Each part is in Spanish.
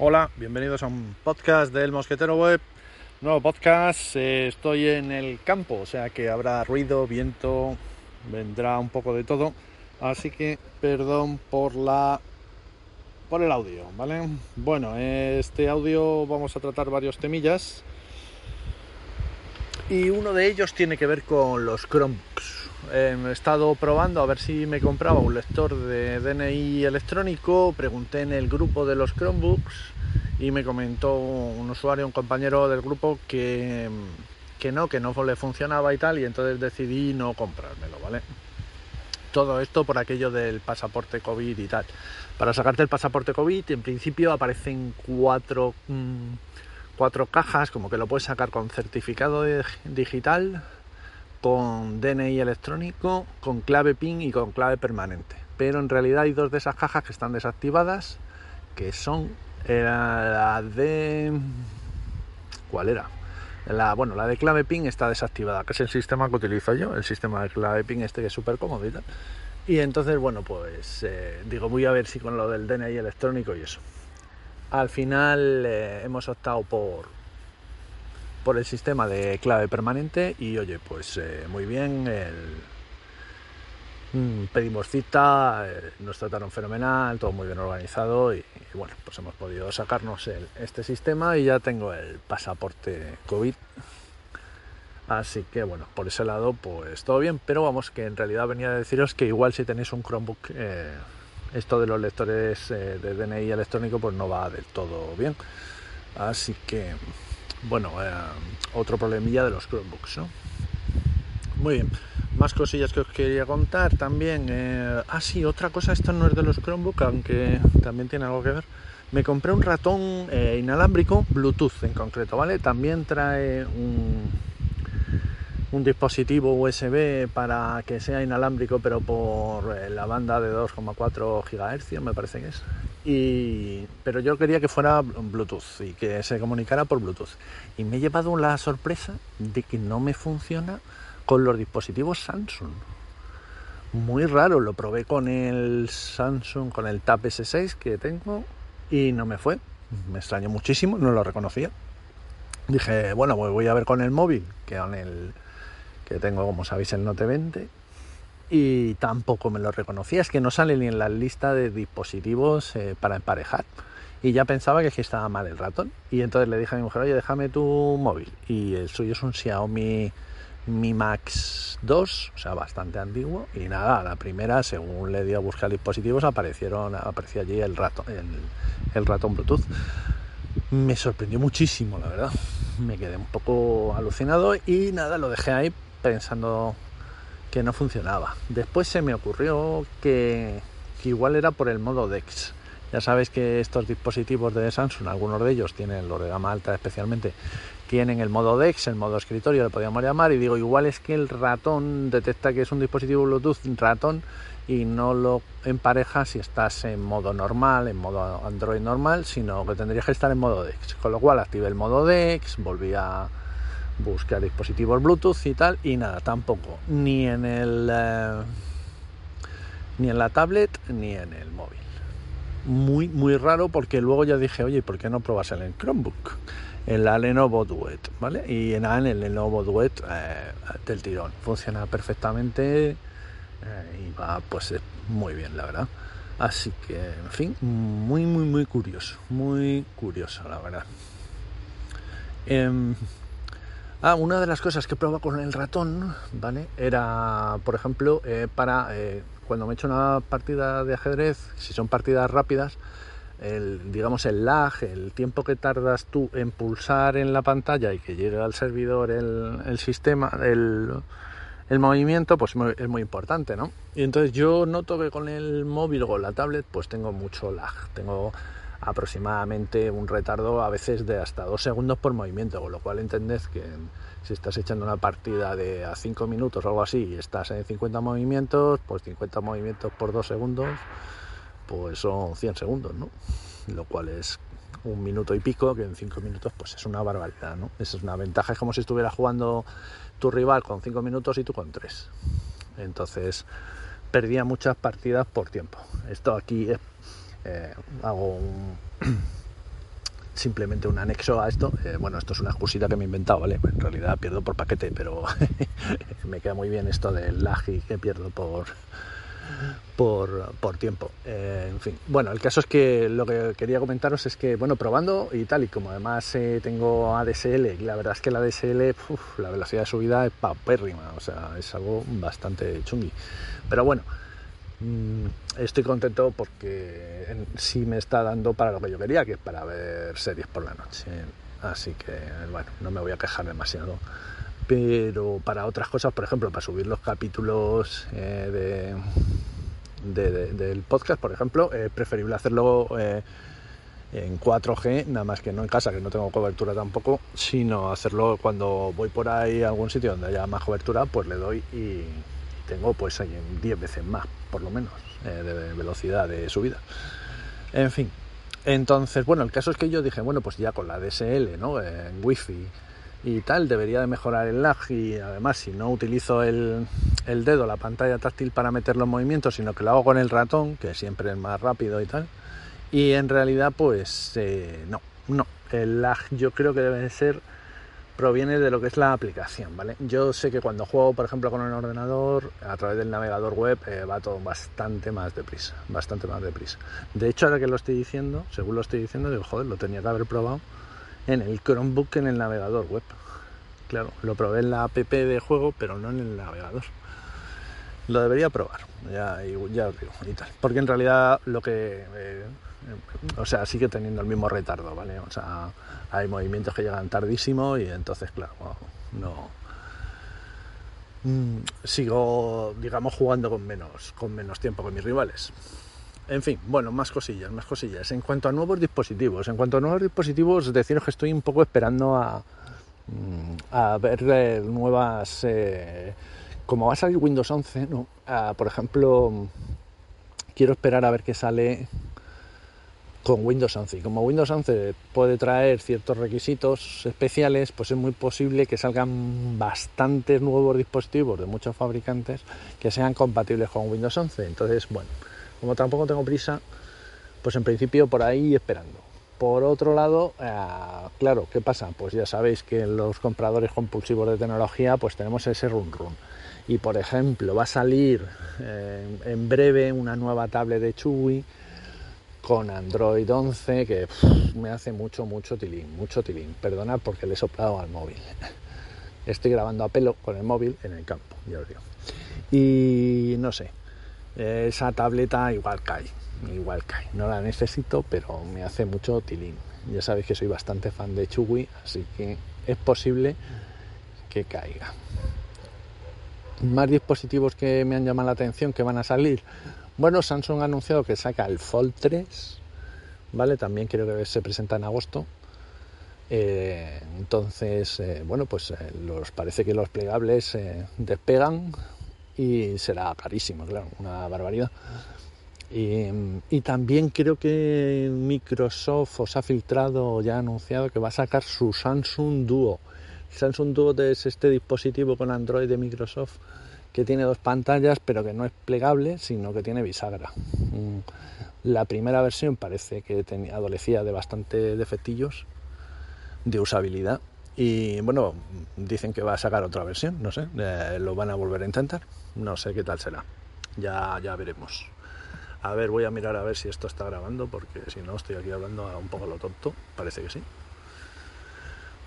Hola, bienvenidos a un podcast del Mosquetero Web. Nuevo podcast, eh, estoy en el campo, o sea que habrá ruido, viento, vendrá un poco de todo. Así que perdón por la por el audio, ¿vale? Bueno, este audio vamos a tratar varios temillas. Y uno de ellos tiene que ver con los Chromebooks. Eh, he estado probando a ver si me compraba un lector de DNI electrónico. Pregunté en el grupo de los Chromebooks y me comentó un usuario, un compañero del grupo que, que no, que no le funcionaba y tal. Y entonces decidí no comprármelo, ¿vale? Todo esto por aquello del pasaporte COVID y tal. Para sacarte el pasaporte COVID, en principio aparecen cuatro, mm, cuatro cajas, como que lo puedes sacar con certificado digital con DNI electrónico, con clave PIN y con clave permanente. Pero en realidad hay dos de esas cajas que están desactivadas, que son eh, la de... ¿Cuál era? La, bueno, la de clave PIN está desactivada, que es el sistema que utilizo yo, el sistema de clave PIN este que es súper cómodo y tal. Y entonces, bueno, pues eh, digo, voy a ver si con lo del DNI electrónico y eso. Al final eh, hemos optado por, por el sistema de clave permanente y oye, pues eh, muy bien, mm, pedimos cita, eh, nos trataron fenomenal, todo muy bien organizado y, bueno, pues hemos podido sacarnos este sistema y ya tengo el pasaporte COVID. Así que bueno, por ese lado pues todo bien, pero vamos que en realidad venía a deciros que igual si tenéis un Chromebook, eh, esto de los lectores de DNI electrónico pues no va del todo bien. Así que bueno, eh, otro problemilla de los Chromebooks, ¿no? Muy bien, más cosillas que os quería contar también. Eh, ah, sí, otra cosa, esto no es de los Chromebooks, aunque también tiene algo que ver. Me compré un ratón eh, inalámbrico, Bluetooth en concreto, ¿vale? También trae un, un dispositivo USB para que sea inalámbrico, pero por la banda de 2,4 GHz, me parece que es pero yo quería que fuera Bluetooth y que se comunicara por Bluetooth. Y me he llevado la sorpresa de que no me funciona con los dispositivos Samsung. Muy raro, lo probé con el Samsung, con el Tab S6 que tengo y no me fue. Me extrañó muchísimo, no lo reconocía. Dije, bueno, pues voy a ver con el móvil, que con el que tengo, como sabéis, el Note 20 y tampoco me lo reconocía, es que no sale ni en la lista de dispositivos eh, para emparejar. Y ya pensaba que, estaba mal el ratón. Y entonces le dije a mi mujer, oye, déjame tu móvil. Y el suyo es un Xiaomi Mi Max 2, o sea, bastante antiguo. Y nada, la primera, según le di a buscar dispositivos, aparecieron, apareció allí el ratón, el ratón Bluetooth. Me sorprendió muchísimo, la verdad. Me quedé un poco alucinado y nada, lo dejé ahí pensando que no funcionaba. Después se me ocurrió que, igual era por el modo DeX. Ya sabéis que estos dispositivos de Samsung, algunos de ellos tienen, los de gama alta especialmente, tienen el modo DeX, el modo escritorio, le podríamos llamar, y digo, igual es que el ratón detecta que es un dispositivo Bluetooth ratón y no lo empareja si estás en modo normal, en modo Android normal, sino que tendrías que estar en modo DeX. Con lo cual activé el modo DeX, volví a buscar dispositivos Bluetooth y tal, y nada, tampoco, ni en el eh, ni en la tablet ni en el móvil. Muy, muy raro porque luego ya dije, oye, ¿por qué no probas el Chromebook? En la Lenovo Duet, ¿vale? Y en el Lenovo Duet eh, del tirón. Funciona perfectamente eh, y va pues muy bien, la verdad. Así que, en fin, muy, muy, muy curioso. Muy curioso, la verdad. Ah, una de las cosas que prueba con el ratón, ¿vale? Era, por ejemplo, eh, para eh, cuando me he hecho una partida de ajedrez, si son partidas rápidas, el, digamos el lag, el tiempo que tardas tú en pulsar en la pantalla y que llegue al servidor el, sistema, el, el, movimiento, pues es muy importante, ¿no? Y entonces yo noto que con el móvil o la tablet, pues tengo mucho lag, tengo aproximadamente un retardo a veces de hasta dos segundos por movimiento, con lo cual entendés que si estás echando una partida de a 5 minutos o algo así y estás en 50 movimientos, pues 50 movimientos por dos segundos, pues son 100 segundos, ¿no? Lo cual es un minuto y pico, que en 5 minutos pues es una barbaridad, ¿no? Esa es una ventaja, es como si estuviera jugando tu rival con 5 minutos y tú con 3. Entonces perdía muchas partidas por tiempo. Esto aquí es eh, hago simplemente un anexo a esto. Eh, bueno, esto es una excusita que me he inventado, ¿vale? En realidad pierdo por paquete, pero me queda muy bien esto del lag y que pierdo por, por, tiempo. Eh, en fin, bueno, el caso es que lo que quería comentaros es que, bueno, probando y tal, y como además tengo ADSL, y la verdad es que la ADSL, la velocidad de subida es paupérrima, o sea, es algo bastante chungui. Pero bueno, estoy contento porque sí me está dando para lo que yo quería, que es para ver series por la noche. Así que, bueno, no me voy a quejar demasiado pero para otras cosas, por ejemplo, para subir los capítulos eh, de, del podcast, por ejemplo, es preferible hacerlo eh, en 4G, nada más que no en casa, que no tengo cobertura tampoco, sino hacerlo cuando voy por ahí a algún sitio donde haya más cobertura, pues le doy y tengo pues ahí 10 veces más, por lo menos, eh, de velocidad de subida. En fin, entonces, bueno, el caso es que yo dije, bueno, pues ya con la DSL, ¿no? En Wi-Fi y tal, debería de mejorar el lag y además si no utilizo el, dedo, la pantalla táctil para meter los movimientos, sino que lo hago con el ratón, que siempre es más rápido y tal. Y en realidad pues eh, no, no, el lag yo creo que debe ser proviene de lo que es la aplicación, ¿vale? Yo sé que cuando juego, por ejemplo, con un ordenador, a través del navegador web, eh, va todo bastante más deprisa, bastante más deprisa. De hecho, ahora que lo estoy diciendo, según lo estoy diciendo, digo, joder, lo tenía que haber probado en el Chromebook en el navegador web. Claro, lo probé en la app de juego, pero no en el navegador. Lo debería probar, ya, ya os digo, y tal. Porque en realidad lo que... Eh, o sea, sigue teniendo el mismo retardo, ¿vale? O sea, hay movimientos que llegan tardísimo y entonces, claro, no... Mm, sigo, digamos, jugando con menos, con menos tiempo que mis rivales. En fin, bueno, más cosillas, más cosillas. En cuanto a nuevos dispositivos, en cuanto a nuevos dispositivos, deciros que estoy un poco esperando a, mm, a ver eh, nuevas... Eh, como va a salir Windows 11, ¿no? por ejemplo, quiero esperar a ver qué sale con Windows 11. Y como Windows 11 puede traer ciertos requisitos especiales, pues es muy posible que salgan bastantes nuevos dispositivos de muchos fabricantes que sean compatibles con Windows 11. Entonces, bueno, como tampoco tengo prisa, pues en principio por ahí esperando. Por otro lado, eh, claro, ¿qué pasa? Pues ya sabéis que los compradores compulsivos de tecnología pues tenemos ese run run. Y por ejemplo, va a salir eh, en breve una nueva tablet de Chewy con Android 11 que me hace mucho, mucho tilín, mucho tilín. Perdonad porque le he soplado al móvil. Estoy grabando a pelo con el móvil en el campo, ya os digo. Y no sé, esa tableta igual cae, igual cae. No la necesito, pero me hace mucho tilín. Ya sabéis que soy bastante fan de Chugui, así que es posible que caiga. Más dispositivos que me han llamado la atención que van a salir. Bueno, Samsung ha anunciado que saca el Fold 3, ¿vale? También creo que se presenta en agosto. Eh, entonces, eh, bueno, pues eh, los parece que los plegables despegan y será carísimo, claro, una barbaridad. Y, también creo que Microsoft os ha filtrado, ya ha anunciado que va a sacar su Samsung Duo. Samsung Duo es este dispositivo con Android de Microsoft que tiene dos pantallas, pero que no es plegable, sino que tiene bisagra. Mm, la primera versión parece que tenía, adolecía de bastante defectillos de usabilidad y bueno, dicen que va a sacar otra versión, no sé, eh, lo van a volver a intentar, no sé qué tal será, ya, ya veremos. A ver, voy a mirar a ver si esto está grabando, porque si no estoy aquí hablando un poco lo tonto, parece que sí.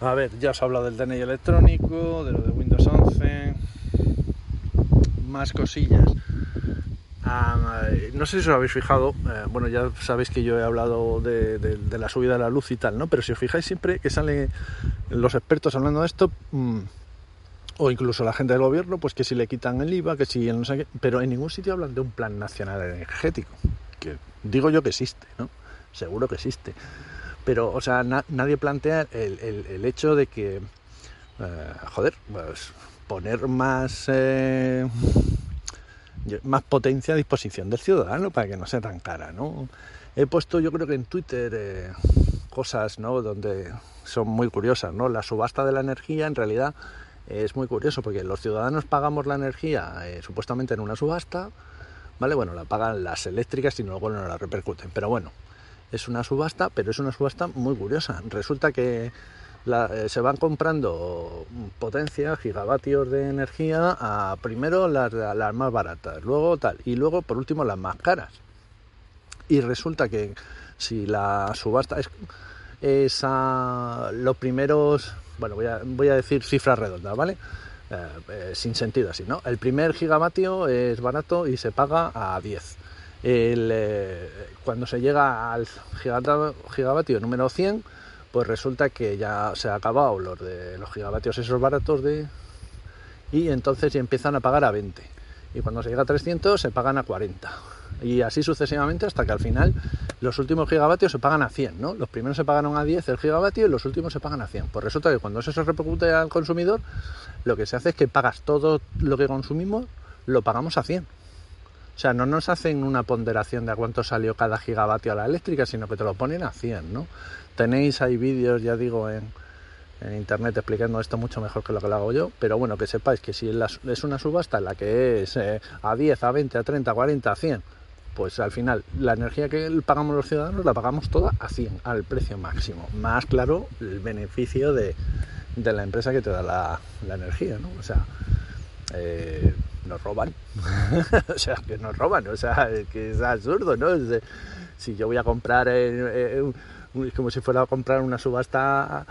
A ver, ya os he hablado del DNI electrónico, de lo de Windows 11, más cosillas. no sé si os habéis fijado, eh, bueno, ya sabéis que yo he hablado de, la subida de la luz y tal, ¿no? Pero si os fijáis siempre que salen los expertos hablando de esto, mm, o incluso la gente del gobierno, pues que si le quitan el IVA, que si no sé qué, pero en ningún sitio hablan de un plan nacional energético, que digo yo que existe, ¿no? Seguro que existe. Pero, o sea, nadie plantea el, hecho de que, eh, joder, pues poner más... Eh, más potencia a disposición del ciudadano para que no sea tan cara, ¿no? He puesto yo creo que en Twitter eh, cosas, ¿no? Donde son muy curiosas, ¿no? La subasta de la energía en realidad es muy curioso porque los ciudadanos pagamos la energía supuestamente en una subasta, ¿vale? Bueno, la pagan las eléctricas y luego no la repercuten, pero bueno, es una subasta, pero es una subasta muy curiosa. Resulta que eh, se van comprando potencia, gigavatios de energía, primero las, las más baratas, luego tal, y luego por último las más caras. Y resulta que si la subasta es, es a los primeros, bueno, voy a, voy a decir cifras redondas, ¿vale? Eh, eh, sin sentido así, ¿no? El primer gigavatio es barato y se paga a 10. El, cuando se llega al gigavatio número 100, pues resulta que ya se ha acabado los de los gigavatios esos baratos de y entonces ya empiezan a pagar a 20 y cuando se llega a 300 se pagan a 40 y así sucesivamente hasta que al final los últimos gigavatios se pagan a 100, ¿no? Los primeros se pagaron a 10 el gigavatio y los últimos se pagan a 100. Pues resulta que cuando eso se repercute al consumidor, lo que se hace es que pagas todo lo que consumimos, lo pagamos a 100. O sea, no nos hacen una ponderación de a cuánto salió cada gigavatio a la eléctrica, sino que te lo ponen a 100, ¿no? Tenéis ahí vídeos, ya digo, en, internet explicando esto mucho mejor que lo que lo hago yo, pero bueno, que sepáis que si es una subasta en la que es eh, a 10, a 20, a 30, a 40, a 100, pues al final la energía que pagamos los ciudadanos la pagamos toda a 100, al precio máximo. Más claro, el beneficio de, la empresa que te da la, energía, ¿no? O sea, eh, nos roban. o sea, que nos roban, o sea, que es absurdo, ¿no? si yo voy a comprar eh, es como si fuera a comprar una subasta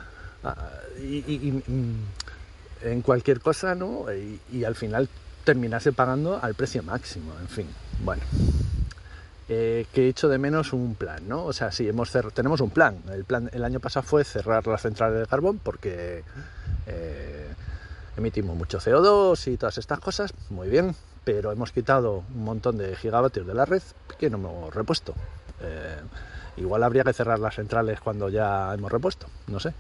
y, en cualquier cosa, ¿no? Y, al final terminase pagando al precio máximo, en fin, bueno. Eh, que he hecho de menos un plan, ¿no? O sea, sí, hemos tenemos un plan. El plan el año pasado fue cerrar las centrales de carbón porque eh, emitimos mucho CO2 y todas estas cosas, muy bien, pero hemos quitado un montón de gigavatios de la red que no hemos repuesto. Eh, Igual habría que cerrar las centrales cuando ya hemos repuesto, no sé.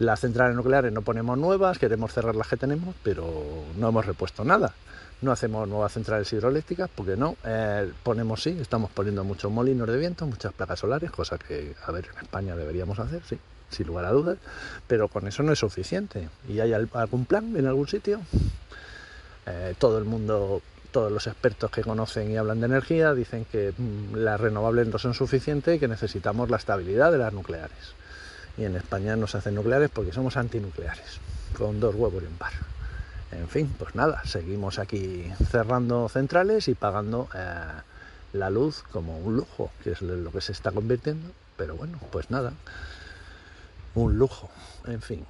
Las centrales nucleares no ponemos nuevas, queremos cerrar las que tenemos, pero no hemos repuesto nada. No hacemos nuevas centrales hidroeléctricas porque no. Eh, ponemos sí, estamos poniendo muchos molinos de viento, muchas placas solares, cosa que, a ver, en España deberíamos hacer, sí, sin lugar a dudas, pero con eso no es suficiente. ¿Y hay algún plan en algún sitio? Eh, todo el mundo todos los expertos que conocen y hablan de energía dicen que mm, las renovables no son suficientes y que necesitamos la estabilidad de las nucleares. Y en España no se hacen nucleares porque somos antinucleares, con dos huevos y un par. En fin, pues nada, seguimos aquí cerrando centrales y pagando eh, la luz como un lujo, que es lo que se está convirtiendo. Pero bueno, pues nada, un lujo, en fin.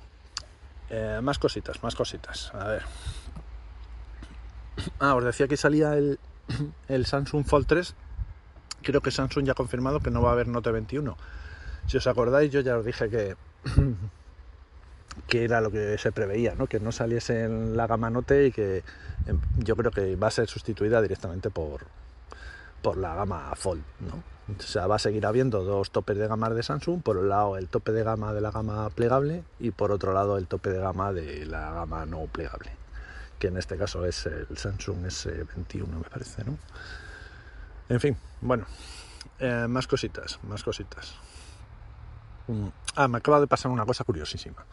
Eh, más cositas, más cositas. A ver, Ah, os decía que salía el, Samsung Fold 3. Creo que Samsung ya ha confirmado que no va a haber Note 21. Si os acordáis, yo ya os dije que, que era lo que se preveía, ¿no? que no saliese en la gama Note y que em, yo creo que va a ser sustituida directamente por, por la gama Fold. ¿no? O sea, va a seguir habiendo dos topes de gama de Samsung, por un lado el tope de gama de la gama plegable y por otro lado el tope de gama de la gama no plegable que en este caso es el Samsung S21 me parece, ¿no? En fin, bueno, eh, más cositas, más cositas. Mm, ah, me acaba de pasar una cosa curiosísima.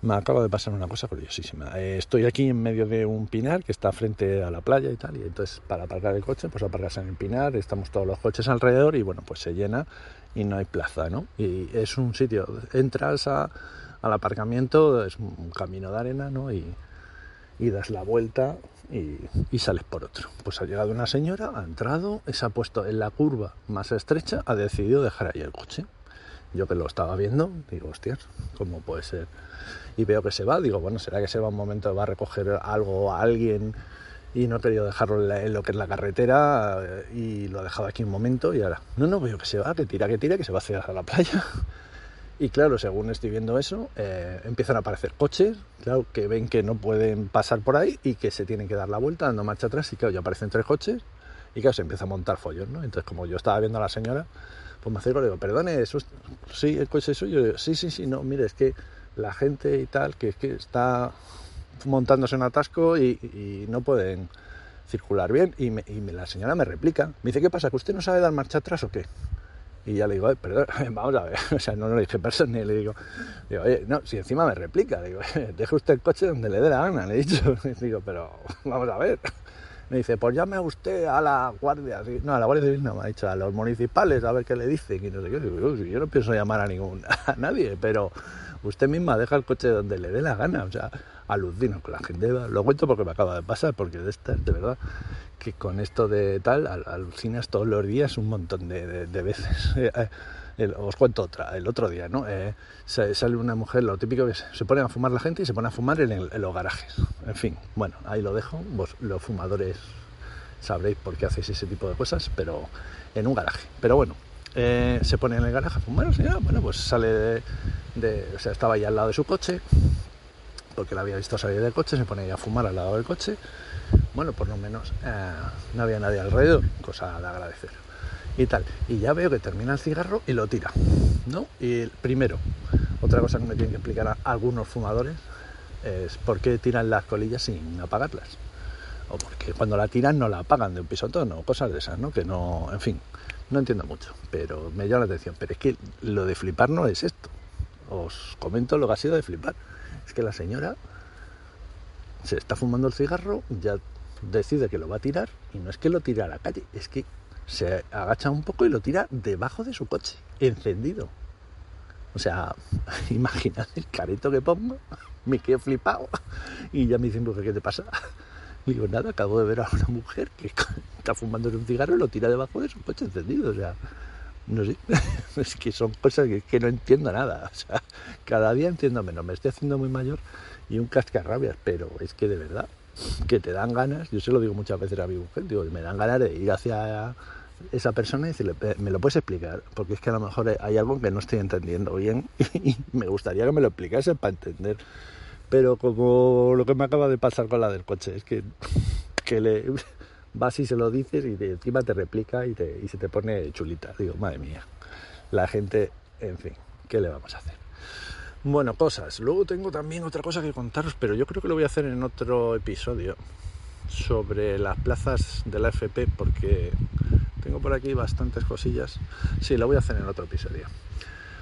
Me acaba de pasar una cosa curiosísima. Eh, estoy aquí en medio de un pinar que está frente a la playa y tal, y entonces para aparcar el coche, pues aparcas en el pinar, estamos todos los coches alrededor y bueno, pues se llena y no hay plaza, ¿no? Y es un sitio, entras a, al aparcamiento, es un camino de arena, ¿no? Y, y das la vuelta y, sales por otro. Pues ha llegado una señora, ha entrado, se ha puesto en la curva más estrecha, ha decidido dejar ahí el coche. Yo que lo estaba viendo, digo, hostias, ¿cómo puede ser? Y veo que se va, digo, bueno, será que se va un momento, va a recoger algo a alguien y no he querido dejarlo en lo que es la carretera eh, y lo ha dejado aquí un momento y ahora, no, no, veo que se va, que tira, que tira, que se va hacia la playa. Y claro, según estoy viendo eso, eh, empiezan a aparecer coches, claro, que ven que no pueden pasar por ahí y que se tienen que dar la vuelta dando marcha atrás. Y claro, ya aparecen tres coches y claro, se empieza a montar follón, ¿no? Entonces, como yo estaba viendo a la señora, pues me acerco y le digo, perdone, ¿eso sí, el coche es suyo. sí, sí, sí, no, mire, es que la gente y tal, que que está montándose un atasco y, no pueden circular bien. Y, y la señora me replica, me dice, ¿qué pasa? ¿Que usted no sabe dar marcha atrás o qué? Y ya le digo, perdón, vamos a ver, o sea, no, lo dije persona, le digo, oye, no, si encima me replica, digo, deje usted el coche donde le dé la gana, le he dicho, y digo, pero vamos a ver, Me dice, pues llame a usted a la Guardia. No, a la Guardia Civil no, me ha dicho a los municipales a ver qué le dicen. Y. Digo, yo no pienso llamar a ningún, a nadie, pero usted misma deja el coche donde le dé la gana. O sea, alucino con la gente. Lo cuento porque me acaba de pasar, porque de estas, de verdad, que con esto de tal, alucinas todos los días un montón de, veces. Eh, eh, os cuento otra, el otro día, ¿no? Eh, sale una mujer, lo típico que se pone a fumar la gente y se pone a fumar en, los garajes. En fin, bueno, ahí lo dejo. Vos, los fumadores sabréis por qué hacéis ese tipo de cosas, pero en un garaje. Pero bueno, se pone en el garaje a fumar, señora, bueno, pues sale de, de, o sea, estaba ahí al lado de su coche, porque la había visto salir del coche, se pone a fumar al lado del coche. Bueno, por lo menos eh, no había nadie alrededor, cosa de agradecer. Y tal. Y ya veo que termina el cigarro y lo tira. ¿No? Y primero, otra cosa que me tienen que explicar algunos fumadores es por qué tiran las colillas sin apagarlas. O porque cuando la tiran no la apagan de un pisotón o cosas de esas, ¿no? Que no, en fin, no entiendo mucho, pero me llama la atención. Pero es que lo de flipar no es esto. Os comento lo que ha sido de flipar es que la señora se está fumando el cigarro, ya decide que lo va a tirar y no es que lo tire a la calle, es que se agacha un poco y lo tira debajo de su coche, encendido. O sea, imaginad el careto que pongo, me quedo flipado y ya me dicen, ¿qué te pasa? Digo, nada, acabo de ver a una mujer que está fumando un cigarro y lo tira debajo de su coche encendido. O sea, no sé, es que son cosas que, no entiendo nada. O sea, cada día entiendo menos, me estoy haciendo muy mayor y un cascarrabias, pero es que de verdad, que te dan ganas, yo se lo digo muchas veces a mi mujer, digo, me dan ganas de ir hacia esa persona y decirle, ¿me lo puedes explicar? Porque es que a lo mejor hay algo que no estoy entendiendo bien y me gustaría que me lo explicase para entender. Pero como lo que me acaba de pasar con la del coche, es que, que le vas y se lo dices y encima te replica y, y se te pone chulita. Digo, madre mía, la gente, en fin, ¿qué le vamos a hacer? Bueno, cosas. Luego tengo también otra cosa que contaros, pero yo creo que lo voy a hacer en otro episodio sobre las plazas de la FP porque tengo por aquí bastantes cosillas. Sí, lo voy a hacer en otro episodio.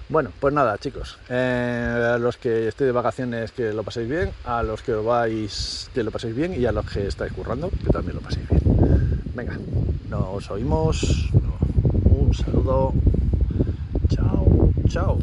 Bueno, pues nada, chicos. Eh, a los que estéis de vacaciones, que lo paséis bien. A los que vais, que lo paséis bien. Y a los que estáis currando, que también lo paséis bien. Venga, nos oímos. Un saludo. Chao, chao.